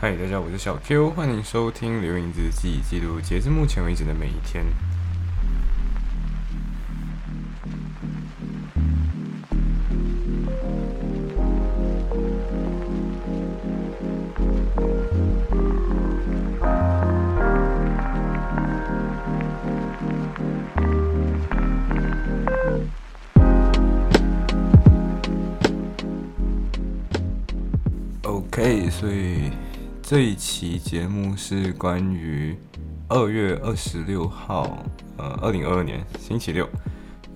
嗨，大家好，我是小 Q，欢迎收听《流影日记》，记录截至目前为止的每一天。OK，所以这一期节目是关于二月二十六号，呃，二零二二年星期六，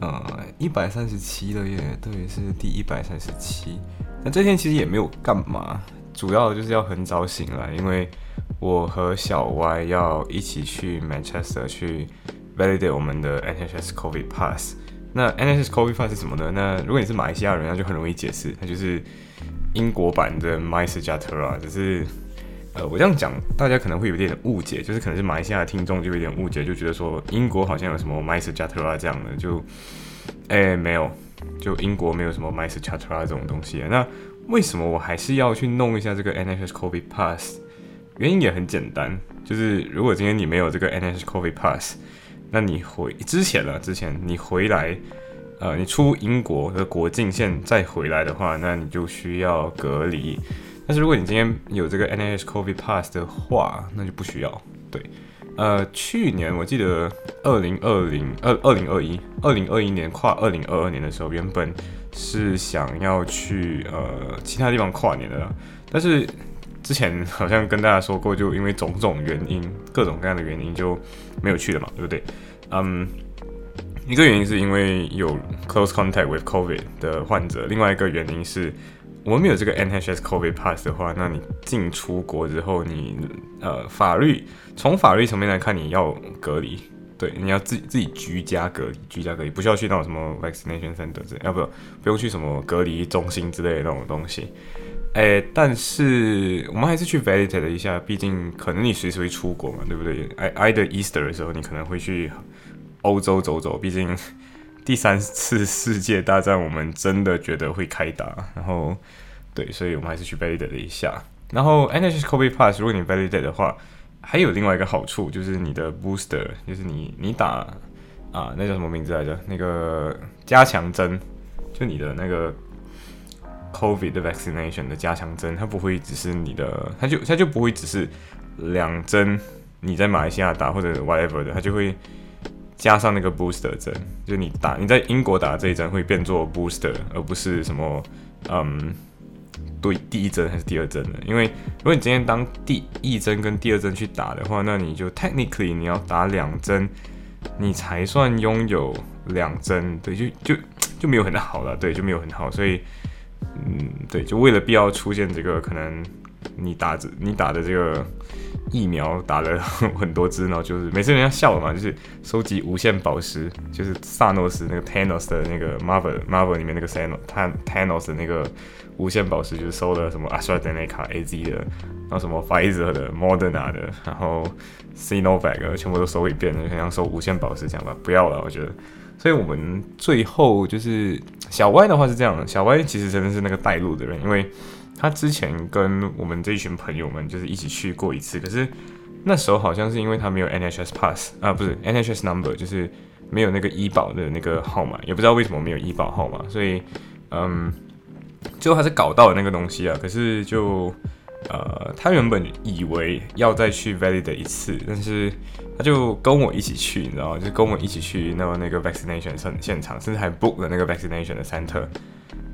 呃，一百三十七了耶，对，是第一百三十七。那这天其实也没有干嘛，主要就是要很早醒来，因为我和小 Y 要一起去 Manchester 去 validate 我们的 NHS COVID Pass。那 NHS COVID Pass 是什么呢？那如果你是马来西亚人，那就很容易解释，它就是英国版的 MySejahtera，只是呃，我这样讲大家可能会有点误解，就是可能是马来西亚的听众就有点误解，就觉得说英国好像有什么 MySejahtera 这样的，就哎没有，就英国没有什么 MySejahtera 这种东西。那为什么我还是要去弄一下这个 NHS COVID Pass？原因也很简单，就是如果今天你没有这个 NHS COVID Pass，那你回之前了，之前你回来，呃，你出英国的国境线再回来的话，那你就需要隔离。但是如果你今天有这个 NIH COVID Pass 的话，那就不需要。对，呃，去年我记得二零二零二二零二一二零二一年跨二零二二年的时候，原本是想要去呃其他地方跨年的，但是之前好像跟大家说过，就因为种种原因，各种各样的原因就没有去了嘛，对不对？嗯，一个原因是因为有 close contact with COVID 的患者，另外一个原因是我们没有这个 NHS COVID pass 的话，那你进出国之后，你呃法律从法律层面来看，你要隔离，对，你要自己自己居家隔离，居家隔离不需要去那种什么 vaccination center 之类，要不不用去什么隔离中心之类的那种东西。诶，但是我们还是去 validate 了一下，毕竟可能你随时会出国嘛，对不对？I I 的 Easter 的时候，你可能会去欧洲走走，毕竟第三次世界大战我们真的觉得会开打，然后对，所以我们还是去 validate 了一下。然后 NHS COVID Pass 如果你 validate 的话，还有另外一个好处就是你的 booster，就是你你打啊，那叫什么名字来着？那个加强针，就你的那个。COVID 的 vaccination 的加强针，它不会只是你的，它就它就不会只是两针，你在马来西亚打或者 whatever 的，它就会加上那个 booster 针，就你打你在英国打这一针会变作 booster，而不是什么嗯对第一针还是第二针的。因为如果你今天当第一针跟第二针去打的话，那你就 technically 你要打两针，你才算拥有两针，对，就就就没有很好了，对，就没有很好，所以。嗯，对，就为了必要出现这个，可能你打着你打的这个疫苗打了很多支，然后就是每次人家笑了嘛，就是收集无限宝石，就是萨诺斯那个 Thanos 的那个 Marvel Marvel 里面那个 Than Thanos 的那个无限宝石，就是收了什么 AstraZeneca AZ 的，然后什么 Pfizer 的 Moderna 的，然后 Sinovac 全部都收一遍，就像收无限宝石这样吧，不要了，我觉得。所以我们最后就是小歪的话是这样的，小歪其实真的是那个带路的人，因为他之前跟我们这一群朋友们就是一起去过一次，可是那时候好像是因为他没有 NHS Pass 啊，不是 NHS Number，就是没有那个医保的那个号码，也不知道为什么没有医保号码，所以嗯，最后还是搞到了那个东西啊，可是就。呃，他原本以为要再去 validate 一次，但是他就跟我一起去，你知道吗？就跟我一起去那那个 vaccination 现现场，甚至还 book 了那个 vaccination 的 center，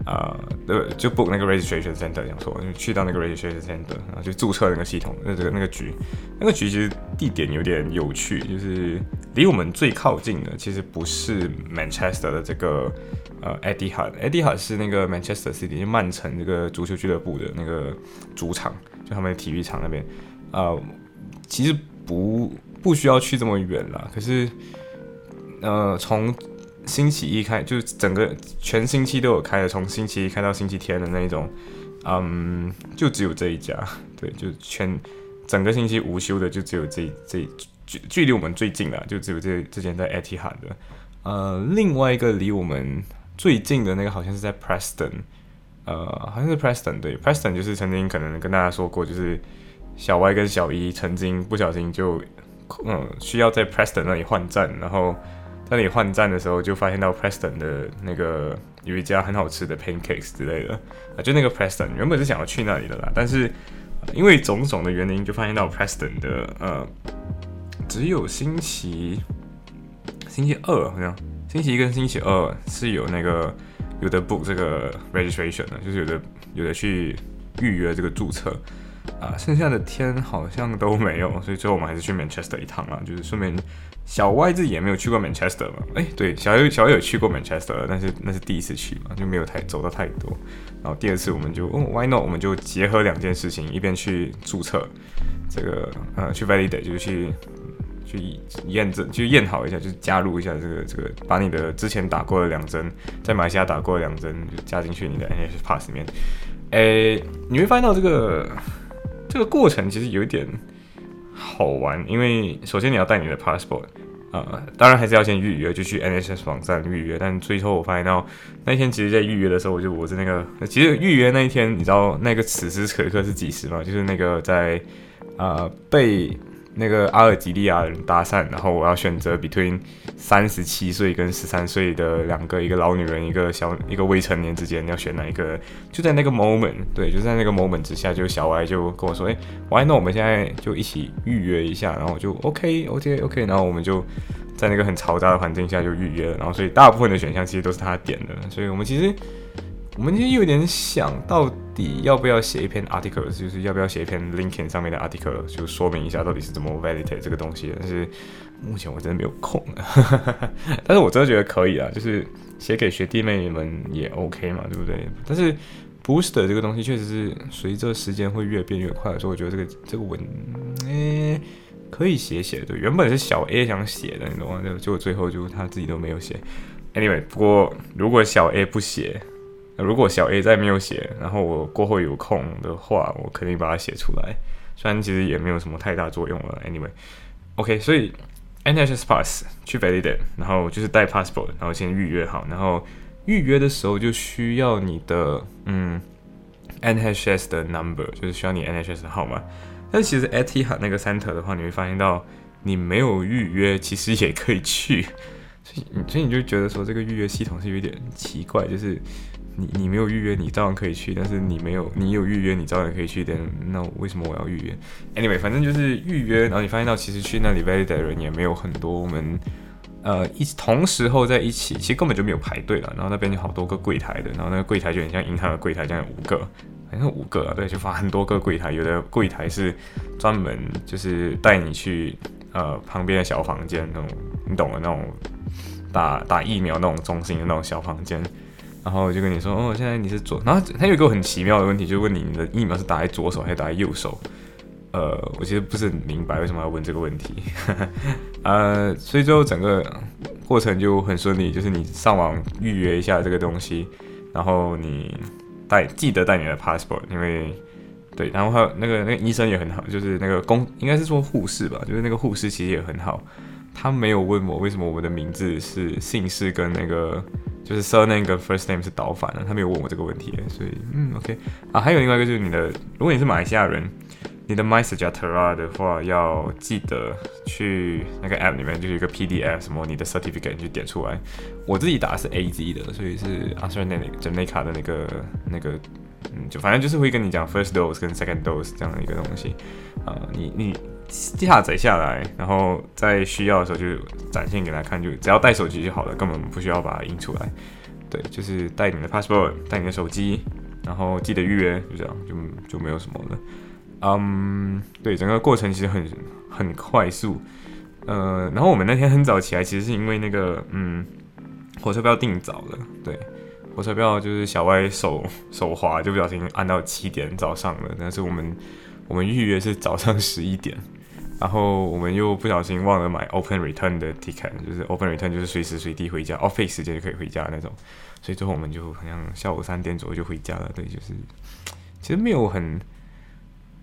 啊，对，就 book 那个 registration center，这样说，就去到那个 registration center，然后就注册那个系统，那这个那个局，那个局其实地点有点有趣，就是离我们最靠近的，其实不是 Manchester 的这个。呃，Etihad，Etihad 是那个 Manchester City，就曼城这个足球俱乐部的那个主场，就他们的体育场那边。呃，其实不不需要去这么远啦，可是，呃，从星期一开，就是整个全星期都有开的，从星期一开到星期天的那一种，嗯，就只有这一家，对，就全整个星期无休的，就只有这这距距离我们最近的，就只有这这间在 Etihad 的。呃，另外一个离我们。最近的那个好像是在 Preston，呃，好像是 Preston，对，Preston 就是曾经可能跟大家说过，就是小 Y 跟小一曾经不小心就，嗯，需要在 Preston 那里换站，然后在那里换站的时候就发现到 Preston 的那个有一家很好吃的 pancakes 之类的啊，就那个 Preston 原本是想要去那里的啦，但是因为种种的原因，就发现到 Preston 的呃，只有星期星期二好像星期一跟星期二是有那个有的 book 这个 registration 的，就是有的有的去预约这个注册。啊，剩下的天好像都没有，所以最后我们还是去 Manchester 一趟啊，就是顺便小 Y 自己也没有去过 Manchester 嘛，哎，对，小 Y 小 Y 有去过 Manchester，但是那是第一次去嘛，就没有太走到太多。然后第二次我们就哦 Why not？我们就结合两件事情，一边去注册这个呃去 validate，就是去去验证，去验好一下，就加入一下这个这个，把你的之前打过的两针，在马来西亚打过的两针就加进去你的 NHS Pass 里面。诶，你会发现到这个。这个过程其实有一点好玩，因为首先你要带你的 passport，呃，当然还是要先预约，就去 NHS 网站预约。但最后我发现到那天其实，在预约的时候，我就我是那个，其实预约那一天，你知道那个此时此刻是几时吗？就是那个在呃被。那个阿尔及利亚人搭讪，然后我要选择 between 三十七岁跟十三岁的两个，一个老女人，一个小一个未成年之间，要选哪一个？就在那个 moment，对，就在那个 moment 之下，就小歪就跟我说，哎，歪，那我们现在就一起预约一下，然后我就 OK，OK，OK，然后我们就在那个很嘈杂的环境下就预约了，然后所以大部分的选项其实都是他点的，所以我们其实。我们其实有点想到底要不要写一篇 article，就是要不要写一篇 LinkedIn 上面的 article，就说明一下到底是怎么 validate 这个东西。但是目前我真的没有空，但是我真的觉得可以啊，就是写给学弟妹们也 OK 嘛，对不对？但是 booster 这个东西确实是随着时间会越变越快，所以我觉得这个这个文，诶，可以写写。对，原本是小 A 想写的，你懂吗？就果最后就他自己都没有写。Anyway，不过如果小 A 不写。如果小 A 再没有写，然后我过后有空的话，我肯定把它写出来。虽然其实也没有什么太大作用了。Anyway，OK，所以 NHS Pass 去 validate，然后就是带 passport，然后先预约好，然后预约的时候就需要你的嗯 NHS 的 number，就是需要你 NHS 的号码。但其实 AT 哈那个 center 的话，你会发现到你没有预约，其实也可以去。所以所以你就觉得说这个预约系统是有点奇怪，就是。你你没有预约，你照样可以去；但是你没有，你有预约，你照样可以去。但那为什么我要预约？Anyway，反正就是预约，然后你发现到其实去那里 valid 的人也没有很多。我们呃一同时候在一起，其实根本就没有排队了。然后那边有好多个柜台的，然后那个柜台就很像银行的柜台，这样五个，好像五个啊，对，就发很多个柜台。有的柜台是专门就是带你去呃旁边的小房间那种，你懂的那种打打疫苗那种中心的那种小房间。然后就跟你说，哦，现在你是左，然后他有一个很奇妙的问题，就问你，你的疫苗是打在左手还是打在右手？呃，我其实不是很明白为什么要问这个问题。呃，所以最后整个过程就很顺利，就是你上网预约一下这个东西，然后你带记得带你的 passport，因为对，然后还有那个那个医生也很好，就是那个工应该是说护士吧，就是那个护士其实也很好，他没有问我为什么我们的名字是姓氏跟那个。就是 surname 跟 first name 是倒反的，他没有问我这个问题，所以嗯，OK 啊，还有另外一个就是你的，如果你是马来西亚人，你的 MySejahtera 的话，要记得去那个 app 里面，就是一个 PDF 什么你的 certificate 你就点出来。我自己打的是 AZ 的，所以是 AstraZeneca 的那个那个，嗯，就反正就是会跟你讲 first dose 跟 second dose 这样的一个东西啊，你你。下载下来，然后在需要的时候就展现给他看，就只要带手机就好了，根本不需要把它印出来。对，就是带你的 passport，带你的手机，然后记得预约，就这样，就就没有什么了。嗯，对，整个过程其实很很快速。呃，然后我们那天很早起来，其实是因为那个，嗯，火车票订早了。对，火车票就是小歪手手滑，就不小心按到七点早上了，但是我们我们预约是早上十一点。然后我们又不小心忘了买 open return 的 ticket，就是 open return 就是随时随地回家，office 时间就可以回家那种，所以最后我们就好像下午三点左右就回家了。对，就是其实没有很，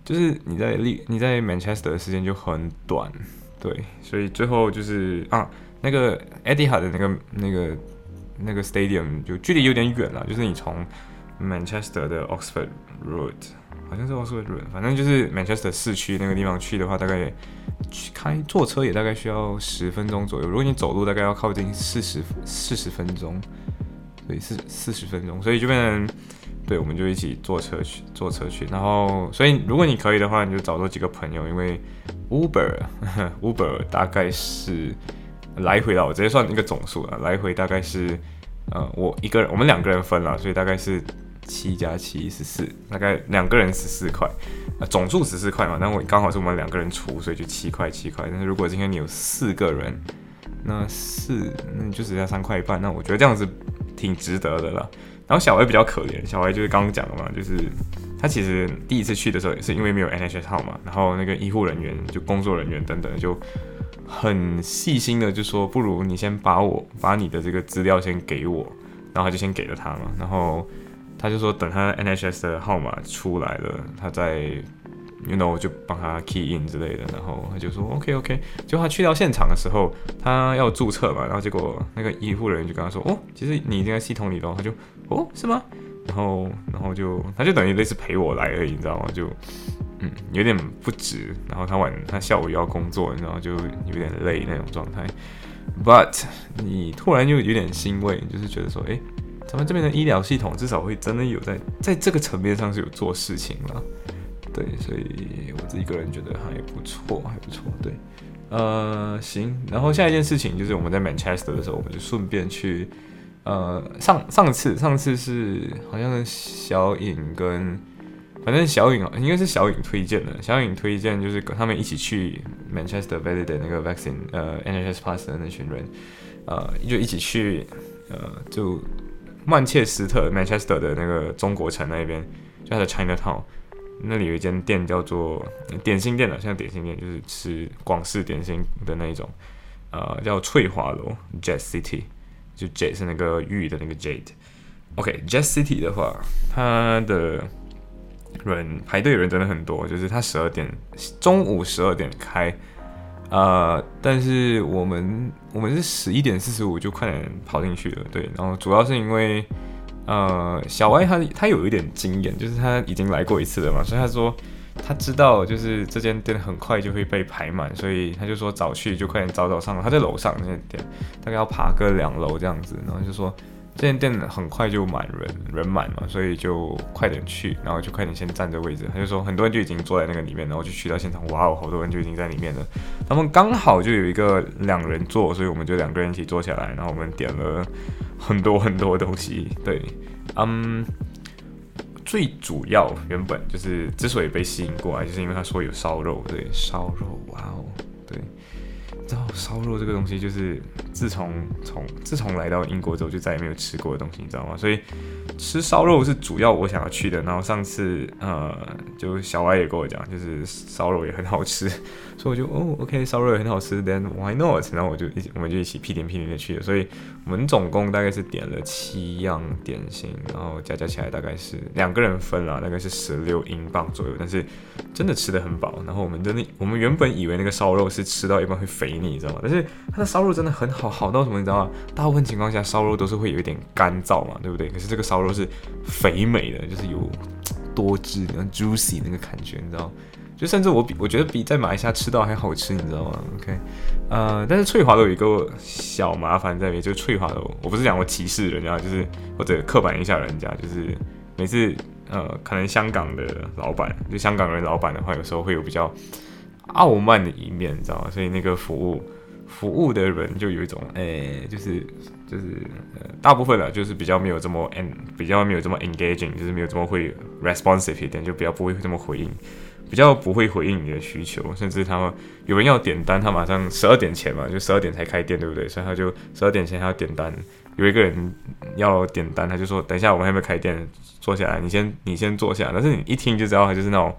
就是你在利你在 Manchester 的时间就很短，对，所以最后就是啊，那个 Etihad 的那个那个那个 stadium 就距离有点远了，就是你从 Manchester 的 Oxford Road。好像是奥斯维伦，反正就是 Manchester 市区那个地方去的话，大概去开坐车也大概需要十分钟左右。如果你走路，大概要靠近四十四十分钟，对，四四十分钟，所以就变成，对，我们就一起坐车去，坐车去。然后，所以如果你可以的话，你就找多几个朋友，因为 Uber Uber 大概是来回的，我直接算一个总数啊，来回大概是，呃，我一个人，我们两个人分了，所以大概是。七加七十四，大概两个人十四块，啊，总数十四块嘛。那我刚好是我们两个人出，所以就七块七块。但是如果今天你有四个人，那四那你就只要三块一半。那我觉得这样子挺值得的了。然后小歪比较可怜，小歪就是刚刚讲的嘛，就是他其实第一次去的时候也是因为没有 NHS 号嘛，然后那个医护人员就工作人员等等就很细心的就说，不如你先把我把你的这个资料先给我，然后他就先给了他嘛，然后。他就说等他 NHS 的号码出来了，他再，you know 就帮他 key in 之类的，然后他就说 OK OK，就他去到现场的时候，他要注册嘛，然后结果那个医护人员就跟他说，哦，其实你已经在系统里了，他就，哦，是吗？然后，然后就他就等于类似陪我来而已，你知道吗？就，嗯，有点不值。然后他晚他下午又要工作，你知道就有点累那种状态。But 你突然就有点欣慰，就是觉得说，哎。咱们这边的医疗系统至少会真的有在在这个层面上是有做事情了，对，所以我自己个人觉得还不错，还不错，对，呃，行，然后下一件事情就是我们在 Manchester 的时候，我们就顺便去，呃，上上次上次是好像是小颖跟，反正小颖应该是小颖推荐的，小颖推荐就是跟他们一起去 Manchester validate 那个 vaccine，呃，NHS Plus 的那群人，呃，就一起去，呃，就。曼彻斯特 （Manchester） 的那个中国城那边，就它的 China Town，那里有一间店叫做点心店的，像点心店就是吃广式点心的那一种，呃，叫翠华楼 （Jet City），就 Jet 是那个玉的那个 Jade。OK，Jet City 的话，它的人排队人真的很多，就是它十二点，中午十二点开。呃，但是我们我们是十一点四十五就快点跑进去了，对，然后主要是因为，呃，小歪他他有一点经验，就是他已经来过一次了嘛，所以他说他知道就是这间店很快就会被排满，所以他就说早去就快点早早上了，他在楼上那间店，大概要爬个两楼这样子，然后就说。这间店很快就满人，人满嘛，所以就快点去，然后就快点先占着位置。他就说很多人就已经坐在那个里面，然后就去到现场，哇哦，好多人就已经在里面了。他们刚好就有一个两人座，所以我们就两个人一起坐下来，然后我们点了很多很多东西。对，嗯，最主要原本就是之所以被吸引过来，就是因为他说有烧肉，对，烧肉，哇哦，知道烧肉这个东西，就是自从从自从来到英国之后，就再也没有吃过的东西，你知道吗？所以吃烧肉是主要我想要去的。然后上次呃，就小歪也跟我讲，就是烧肉也很好吃，所以我就哦，OK，烧肉也很好吃，Then why not？然后我就一我们就一起屁颠屁颠的去了。所以我们总共大概是点了七样点心，然后加加起来大概是两个人分了，大概是十六英镑左右。但是真的吃的很饱。然后我们的我们原本以为那个烧肉是吃到一半会肥腻。你知道吗？但是它的烧肉真的很好，好到什么？你知道吗？大部分情况下烧肉都是会有一点干燥嘛，对不对？可是这个烧肉是肥美的，就是有多汁、那 juicy 那个感觉，你知道？就甚至我比我觉得比在马来西亚吃到还好吃，你知道吗？OK，呃，但是翠华楼有一个小麻烦在里面，就是翠华楼，我不是讲我歧视人家，就是或者刻板一下人家，就是每次呃，可能香港的老板，就香港人老板的话，有时候会有比较。傲慢的一面，你知道吗？所以那个服务服务的人就有一种，诶，就是就是呃，大部分的就是比较没有这么 en，比较没有这么 engaging，就是没有这么会 responsive 一点，就比较不会这么回应，比较不会回应你的需求，甚至他们有人要点单，他马上十二点前嘛，就十二点才开店，对不对？所以他就十二点前还要点单，有一个人要点单，他就说等一下我们还没开店，坐下来，你先你先坐下，但是你一听就知道他就是那种。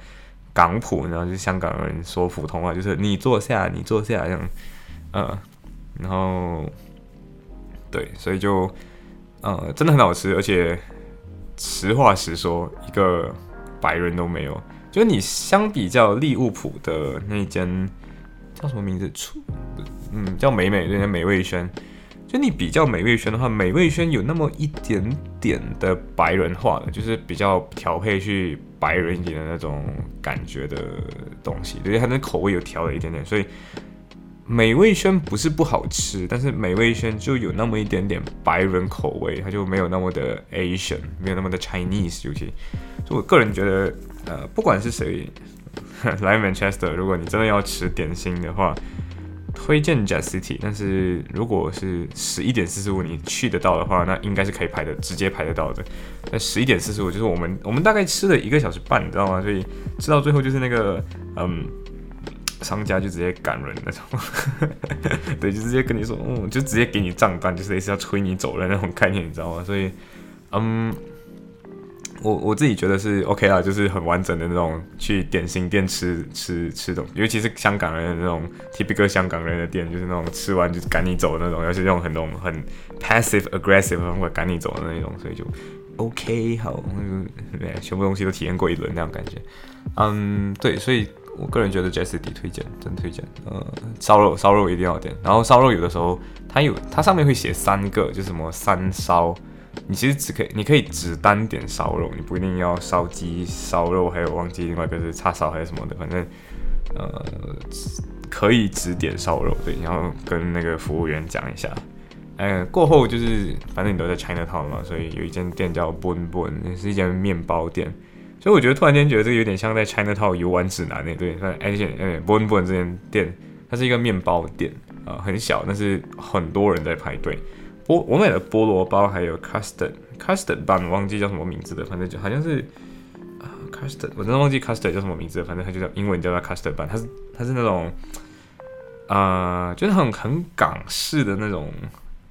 港普，然后就是香港人说普通话，就是你坐下，你坐下这样，嗯，然后对，所以就呃，真的很好吃，而且实话实说，一个白人都没有。就你相比较利物浦的那间叫什么名字？出嗯，叫美美那间美味轩。就你比较美味轩的话，美味轩有那么一点点的白人化的，就是比较调配去。白人一点的那种感觉的东西，对，它的口味有调了一点点，所以美味轩不是不好吃，但是美味轩就有那么一点点白人口味，它就没有那么的 Asian，没有那么的 Chinese，尤其，所以我个人觉得，呃，不管是谁 来 Manchester，如果你真的要吃点心的话。推荐 Jazz City，但是如果是十一点四十五你去得到的话，那应该是可以排的，直接排得到的。那十一点四十五就是我们我们大概吃了一个小时半，你知道吗？所以吃到最后就是那个嗯，商家就直接赶人那种，对，就直接跟你说，嗯，就直接给你账单，就是类似要催你走的那种概念，你知道吗？所以嗯。我我自己觉得是 OK 啦，就是很完整的那种去点心店吃吃吃东西，尤其是香港人的那种 typical 香港人的店，就是那种吃完就赶你走的那种，而且用很多很 passive aggressive 方法赶你走的那种，所以就 OK 好，对，全部东西都体验过一轮那种感觉。嗯，对，所以我个人觉得 Jessie 推荐，真推荐。呃，烧肉烧肉一定要点，然后烧肉有的时候它有它上面会写三个，就是什么三烧。你其实只可以，你可以只单点烧肉，你不一定要烧鸡、烧肉，还有忘记另外一个是叉烧还是什么的，反正呃可以只点烧肉，对，然后跟那个服务员讲一下，呃过后就是反正你都在 China Town 嘛，所以有一间店叫 Bun Bun，是一间面包店，所以我觉得突然间觉得这个有点像在 China Town 游玩指南那对，而且呃 Bun Bun 这间店它是一个面包店啊，很小，但是很多人在排队。菠我买的菠萝包还有 custard custard 版，忘记叫什么名字的，反正就好像是啊 custard，我真的忘记 custard 叫什么名字了，反正它就叫英文叫它 custard 版，它是它是那种啊，就是很很港式的那种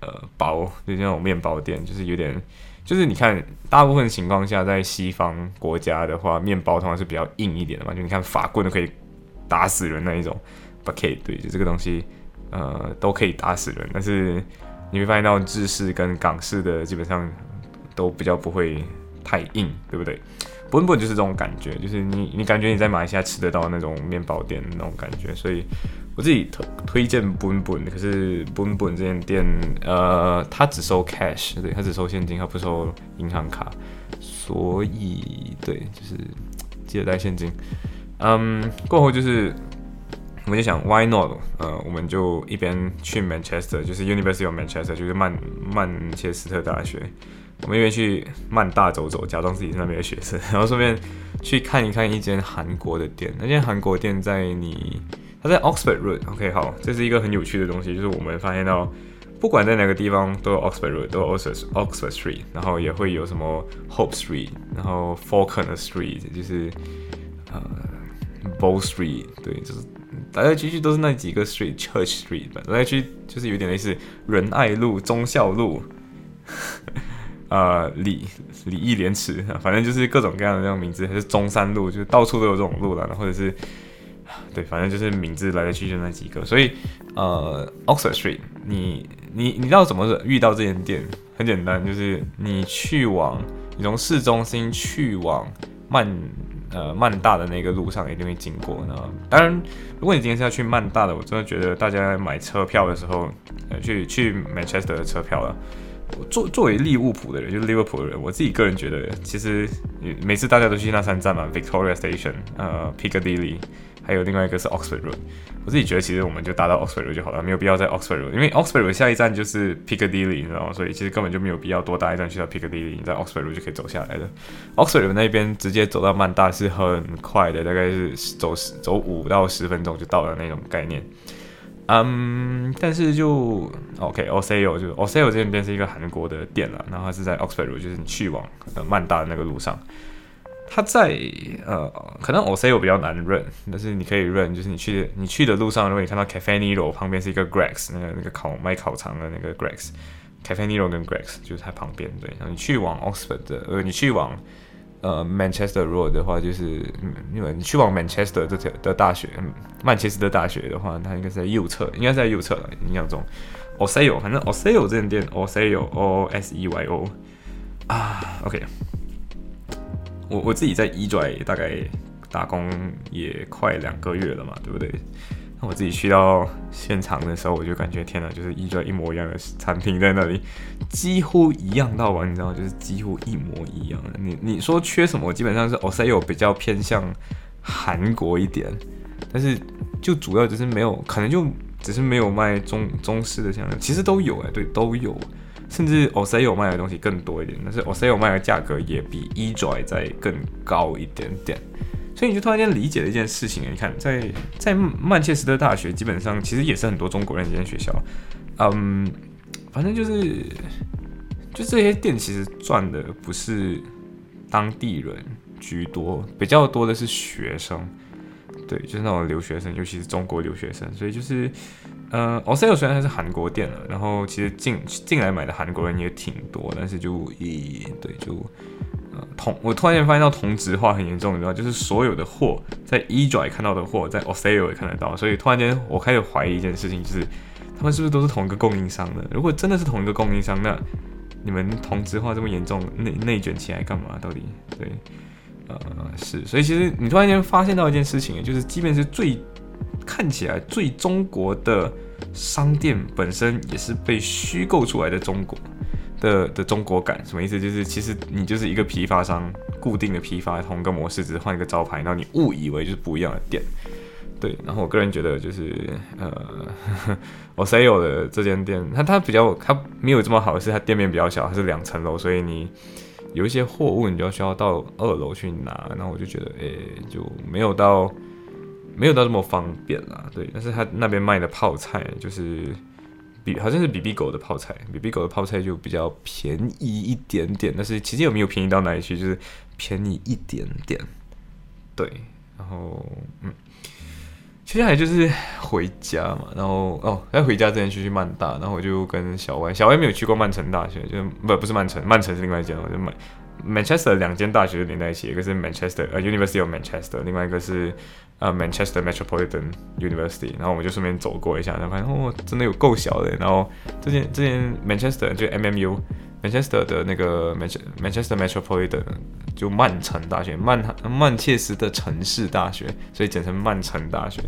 呃包，就是那种面包店，就是有点就是你看大部分情况下在西方国家的话，面包通常是比较硬一点的嘛，就你看法棍都可以打死人那一种 b u c k e t 对，就这个东西呃都可以打死人，但是。你会发现到日式跟港式的基本上都比较不会太硬，对不对？本本就是这种感觉，就是你你感觉你在马来西亚吃得到那种面包店那种感觉，所以我自己推推荐本本。可是本本这间店，呃，它只收 cash，对，它只收现金，它不收银行卡，所以对，就是记得带现金。嗯，过后就是。我们就想，Why not？呃，我们就一边去 Manchester，就是 University of Manchester，就是曼曼切斯特大学。我们一边去曼大走走，假装自己是那边的学生，然后顺便去看一看一间韩国的店。那间韩国店在你，它在 Oxford Road。OK，好，这是一个很有趣的东西，就是我们发现到，不管在哪个地方都有 Oxford Road，都有 Oxford Oxford Street，然后也会有什么 Hope Street，然后 Falconer Street，就是呃 Bow Street，对，就是。来来去去都是那几个 street，Church Street 来来去就是有点类似仁爱路、忠孝路，呃，礼礼义廉耻，反正就是各种各样的那种名字，还是中山路，就是到处都有这种路了，或者是对，反正就是名字来来去去那几个。所以，呃，Oxford Street，你你你知道怎么遇到这间店？很简单，就是你去往你从市中心去往曼。呃，曼大的那个路上一定会经过。那当然，如果你今天是要去曼大的，我真的觉得大家买车票的时候，呃，去去 Manchester 的车票了。作作为利物浦的人，就是 Liverpool 的人，我自己个人觉得，其实每次大家都去那三站嘛，Victoria Station，呃，Piccadilly。还有另外一个是 Oxford Road，我自己觉得其实我们就搭到 Oxford Road 就好了，没有必要在 Oxford Road，因为 Oxford Road 下一站就是 Piccadilly，你知道吗？所以其实根本就没有必要多搭一站去到 Piccadilly，你在 Oxford Road 就可以走下来的。Oxford Road 那边直接走到曼大是很快的，大概是走走五到十分钟就到了那种概念。嗯，但是就 OK，Oseo 就 Oseo 这边是一个韩国的店了，然后是在 Oxford Road，就是你去往曼大的那个路上。它在呃，可能 Oseo 比较难认，但是你可以认，就是你去你去的路上，如果你看到 Cafe Nero 旁边是一个 Gregs，那个那个烤卖烤肠的那个 Gregs，Cafe Nero 跟 Gregs 就是它旁边，对。然后你去往 Oxford 的，呃，你去往呃 Manchester Road 的话，就是因为你去往 Manchester 这条的大学，嗯曼彻斯特大学的话，它应该是在右侧，应该是在右侧了，印象中。O C 有，反正 O C 有这间店，O C 有 O S E Y O 啊，OK。我我自己在一拽大概打工也快两个月了嘛，对不对？那我自己去到现场的时候，我就感觉天哪，就是一一模一样的餐厅在那里，几乎一样到完，你知道，就是几乎一模一样的。你你说缺什么？基本上是 Oseo 比较偏向韩国一点，但是就主要只是没有，可能就只是没有卖中中式的香料，其实都有哎，对，都有，甚至 Oseo 卖的东西更多一点，但是 Oseo 卖的价格也比 Ejoy 再更高一点点。所以你就突然间理解了一件事情你看，在在曼彻斯特大学，基本上其实也是很多中国人一间学校。嗯，反正就是，就这些店其实赚的不是当地人居多，比较多的是学生。对，就是那种留学生，尤其是中国留学生。所以就是，呃，Oseo 虽然它是韩国店了，然后其实进进来买的韩国人也挺多，但是就一对就呃。同我突然间发现到同质化很严重，你知道，就是所有的货在 e d r y 看到的货，在 Oseo 也看得到，所以突然间我开始怀疑一件事情，就是他们是不是都是同一个供应商的？如果真的是同一个供应商，那你们同质化这么严重，内内卷起来干嘛？到底对，呃，是，所以其实你突然间发现到一件事情，就是即便是最看起来最中国的商店本身，也是被虚构出来的中国。的的中国感什么意思？就是其实你就是一个批发商，固定的批发同一个模式，只是换一个招牌，然后你误以为就是不一样的店。对，然后我个人觉得就是呃，我 s a o 的这间店，它它比较它没有这么好，是它店面比较小，它是两层楼，所以你有一些货物你就要需要到二楼去拿，然后我就觉得诶就没有到没有到这么方便啦。对，但是他那边卖的泡菜就是。比好像是比比狗的泡菜，比比狗的泡菜就比较便宜一点点，但是其实有没有便宜到哪里去，就是便宜一点点。对，然后嗯，接下来就是回家嘛，然后哦，在回家之前去去曼大，然后我就跟小歪，小歪没有去过曼城大学，就不不是曼城，曼城是另外一间，我就曼 Manchester 两间大学连在一起，一个是 Manchester 呃 University of Manchester，另外一个是。呃，Manchester Metropolitan University，然后我们就顺便走过一下，然后发现哦，真的有够小的。然后这间这间 Manchester 就 MMU，Manchester 的那个 Manchester Metropolitan 就曼城大学，曼曼切斯的城市大学，所以简称曼城大学。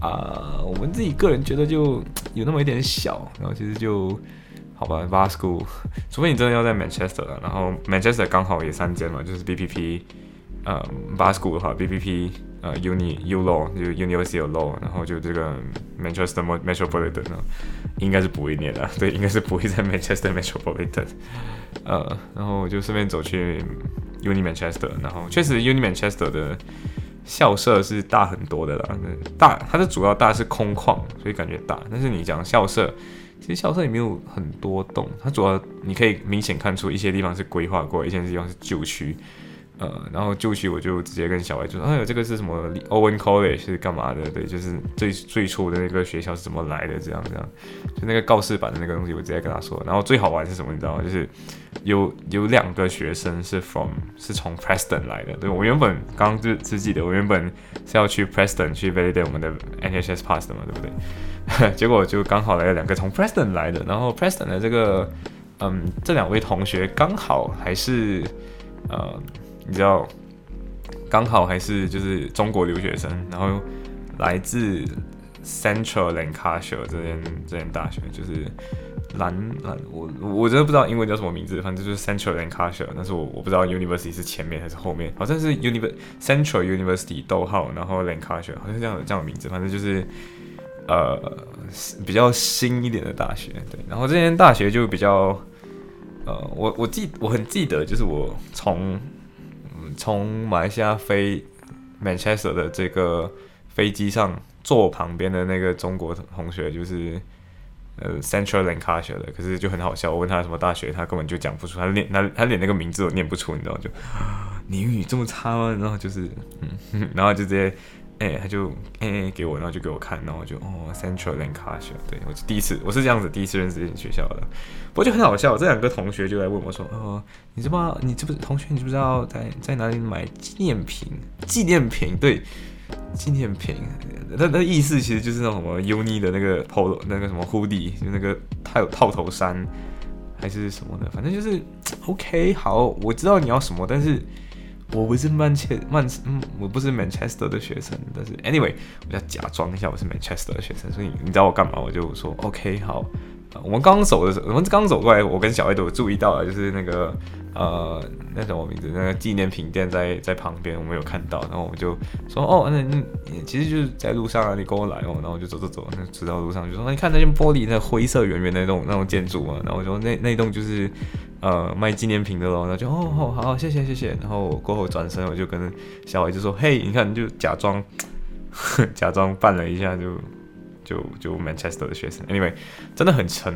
啊，我们自己个人觉得就有那么一点小，然后其实就好吧 v a s c o 除非你真的要在 Manchester，然后 Manchester 刚好也三间嘛，就是 BPP，呃 v a s c o 的话 BPP。呃，Uni U Law 就 University of Law，然后就这个 Manchester Metropolitan 呢，应该是不会念的，对，应该是不会在 Manchester Metropolitan。呃，然后我就顺便走去 Uni Manchester，然后确实 Uni Manchester 的校舍是大很多的啦，大它的主要大是空旷，所以感觉大。但是你讲校舍，其实校舍也没有很多栋，它主要你可以明显看出一些地方是规划过，一些地方是旧区。呃，然后旧区我就直接跟小白就说，哎呦，这个是什么？Owen College 是干嘛的？对，就是最最初的那个学校是怎么来的？这样这样，就那个告示板的那个东西，我直接跟他说。然后最好玩是什么？你知道吗？就是有有两个学生是 from 是从 Preston 来的。对我原本刚刚就只记得，我原本是要去 Preston 去 validate 我们的 NHS pass 的嘛，对不对？结果就刚好来了两个从 Preston 来的。然后 Preston 的这个，嗯，这两位同学刚好还是呃。你知道，刚好还是就是中国留学生，然后来自 Central Lancashire 这间这间大学，就是蓝蓝，我我真的不知道英文叫什么名字，反正就是 Central Lancashire，但是我我不知道 University 是前面还是后面，好像是 Univers Central University 逗号，然后 Lancashire 好像是这样这样名字，反正就是呃比较新一点的大学，对，然后这间大学就比较呃，我我记我很记得，就是我从从马来西亚飞 Manchester 的这个飞机上，坐我旁边的那个中国同学就是呃 Central Lancashire 的，可是就很好笑。我问他什么大学，他根本就讲不出，他连他他连那个名字都念不出，你知道就你英语这么差吗？然后就是嗯，然后就直接。哎，他就哎给我，然后就给我看，然后我就哦，Central Lancashire，对我是第一次，我是这样子第一次认识这间学校的，不过就很好笑，这两个同学就来问我说，哦，你知不知道，你知不同学，你知不知道在在哪里买纪念品？纪念品，对，纪念品，那那意思其实就是那什么 Uni 的那个 polo，那个什么 hoodie，就那个套套头衫还是什么的，反正就是 OK，好，我知道你要什么，但是。我不是曼彻曼嗯，我不是 Manchester 的学生，但是 anyway，我要假装一下我是 Manchester 的学生，所以你知道我干嘛？我就说 OK 好。我们刚走的时候，我们刚走过来，我跟小艾都有注意到了，就是那个呃，那什么名字？那个纪念品店在在旁边，我们有看到，然后我们就说哦，那那其实就是在路上啊，你跟我来哦，然后我就走走走，那直到路上就说，你看那件玻璃，那灰色圆圆的那种那种建筑啊，然后我说那那栋就是呃卖纪念品的咯，然后就哦哦好，谢谢谢谢，然后我过后转身我就跟小艾就说，嘿，你看就假装 假装扮了一下就。就就 Manchester 的学生，Anyway，真的很沉。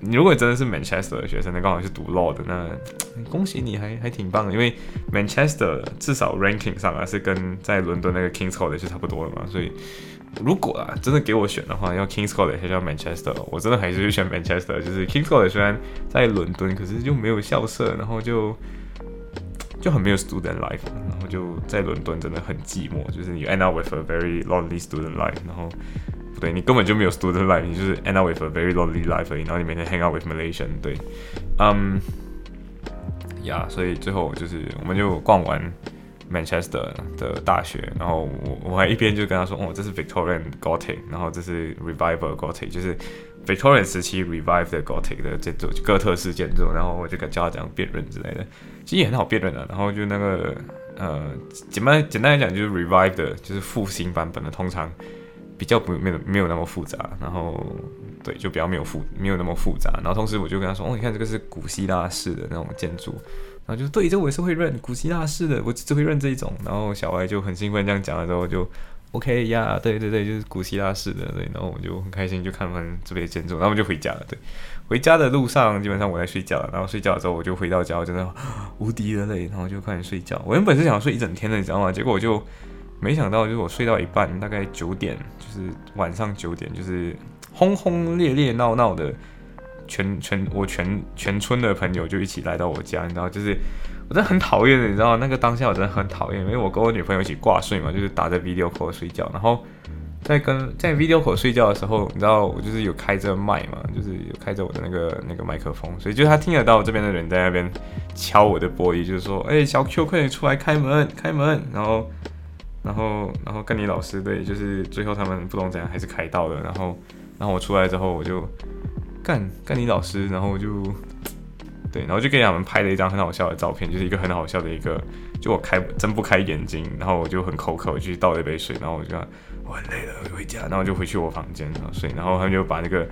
你如果真的是 Manchester 的学生，那刚好是读 law 的，那恭喜你，还还挺棒的。因为 Manchester 至少 ranking 上啊是跟在伦敦那个 Kings College 是差不多的嘛。所以如果啊真的给我选的话，要 Kings College 还是要 Manchester？我真的还是会选 Manchester。就是 Kings College 虽然在伦敦，可是就没有校舍，然后就就很没有 student life，然后就在伦敦真的很寂寞，就是你 end up with a very lonely student life，然后。不对，你根本就没有 student life，你就是 end up with a very lonely life，然后你每天 hang out with Malaysian，对，嗯，呀，所以最后就是我们就逛完 Manchester 的大学，然后我我还一边就跟他说，哦，这是 Victorian Gothic，然后这是 Revival Gothic，就是 Victorian 时期 Revive 的 Gothic 的建筑，哥特式建筑，然后我就跟教他怎样辨认之类的，其实也很好辨认的，然后就那个呃，简单简单来讲就是 Revive 的，就是复兴版本的，通常。比较不没有没有那么复杂，然后对就比较没有复没有那么复杂，然后同时我就跟他说，哦，你看这个是古希腊式的那种建筑，然后就对，这我也是会认古希腊式的，我只会认这一种。然后小歪就很兴奋这样讲了之后，就 OK 呀，对对对，就是古希腊式的，对，然后我就很开心就看完这边建筑，然后我们就回家了。对，回家的路上基本上我在睡觉，然后睡觉之后我就回到家，我真的 无敌的累，然后就快点睡觉。我原本是想睡一整天的，你知道吗？结果我就。没想到，就是我睡到一半，大概九点，就是晚上九点，就是轰轰烈烈闹闹的，全全我全全村的朋友就一起来到我家，你知道，就是我真的很讨厌的，你知道那个当下我真的很讨厌，因为我跟我女朋友一起挂睡嘛，就是打着 video call 睡觉，然后在跟在 video 口睡觉的时候，你知道我就是有开着麦嘛，就是有开着我的那个那个麦克风，所以就他听得到这边的人在那边敲我的玻璃，就是说，哎，小 Q 快点出来开门，开门，然后。然后，然后跟你老师对，就是最后他们不懂怎样还是开到了。然后，然后我出来之后，我就干干你老师，然后我就对，然后就给他们拍了一张很好笑的照片，就是一个很好笑的一个，就我开睁不开眼睛，然后我就很口渴，我去倒了一杯水，然后我就我很累了，我就回家，然后就回去我房间然后睡。然后他们就把那个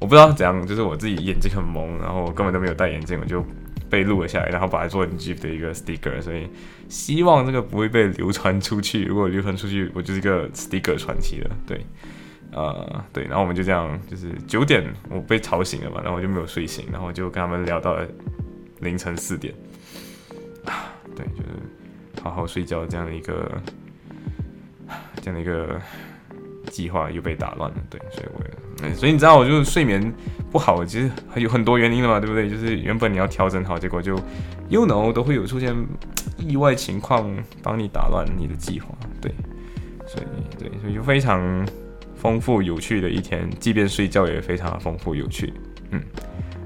我不知道怎样，就是我自己眼睛很蒙，然后我根本都没有戴眼镜，我就。被录了下来，然后把它做成 GIF 的一个 sticker，所以希望这个不会被流传出去。如果流传出去，我就是一个 sticker 传奇了。对，呃，对，然后我们就这样，就是九点我被吵醒了嘛，然后我就没有睡醒，然后就跟他们聊到了凌晨四点。啊，对，就是好好睡觉这样的一个这样的一个计划又被打乱了。对，所以我，所以你知道，我就是睡眠。不好，其实有很多原因的嘛，对不对？就是原本你要调整好，结果就，you know 都会有出现意外情况，帮你打乱你的计划，对，所以对，所以就非常丰富有趣的一天，即便睡觉也非常丰富有趣，嗯，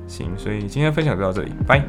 行，所以今天分享就到这里，拜。